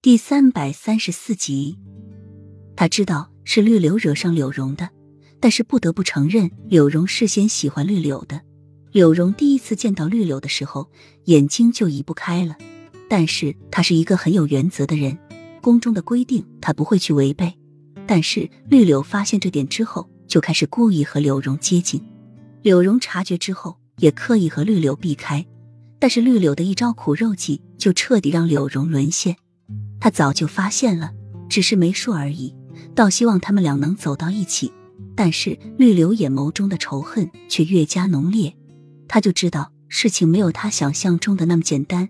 第三百三十四集，他知道是绿柳惹上柳荣的，但是不得不承认，柳荣事先喜欢绿柳的。柳荣第一次见到绿柳的时候，眼睛就移不开了。但是他是一个很有原则的人，宫中的规定他不会去违背。但是绿柳发现这点之后，就开始故意和柳荣接近。柳荣察觉之后，也刻意和绿柳避开。但是绿柳的一招苦肉计，就彻底让柳荣沦陷。他早就发现了，只是没说而已。倒希望他们俩能走到一起，但是绿柳眼眸中的仇恨却越加浓烈。他就知道事情没有他想象中的那么简单。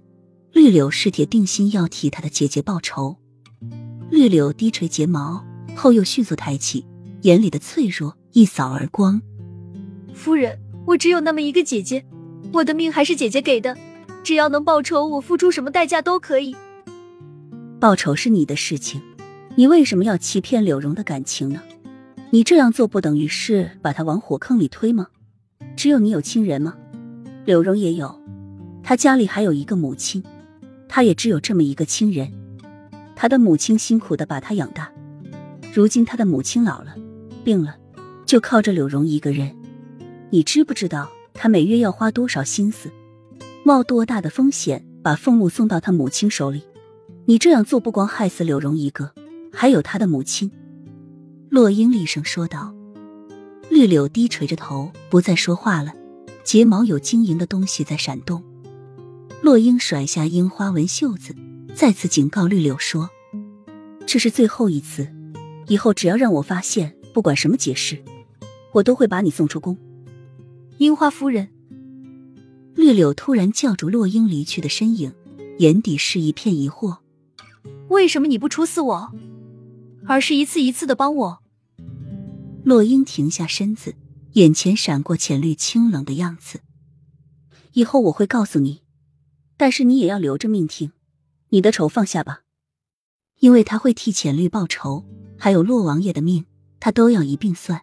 绿柳是铁定心要替他的姐姐报仇。绿柳低垂睫毛后，又迅速抬起，眼里的脆弱一扫而光。夫人，我只有那么一个姐姐，我的命还是姐姐给的，只要能报仇，我付出什么代价都可以。报仇是你的事情，你为什么要欺骗柳荣的感情呢？你这样做不等于是把他往火坑里推吗？只有你有亲人吗？柳荣也有，他家里还有一个母亲，他也只有这么一个亲人。他的母亲辛苦的把他养大，如今他的母亲老了，病了，就靠着柳荣一个人。你知不知道他每月要花多少心思，冒多大的风险把凤木送到他母亲手里？你这样做不光害死柳荣一个，还有他的母亲。”洛英厉声说道。绿柳低垂着头，不再说话了，睫毛有晶莹的东西在闪动。洛英甩下樱花纹袖子，再次警告绿柳说：“这是最后一次，以后只要让我发现，不管什么解释，我都会把你送出宫。”樱花夫人，绿柳突然叫住洛英离去的身影，眼底是一片疑惑。为什么你不处死我，而是一次一次的帮我？洛英停下身子，眼前闪过浅绿清冷的样子。以后我会告诉你，但是你也要留着命听。你的仇放下吧，因为他会替浅绿报仇，还有洛王爷的命，他都要一并算。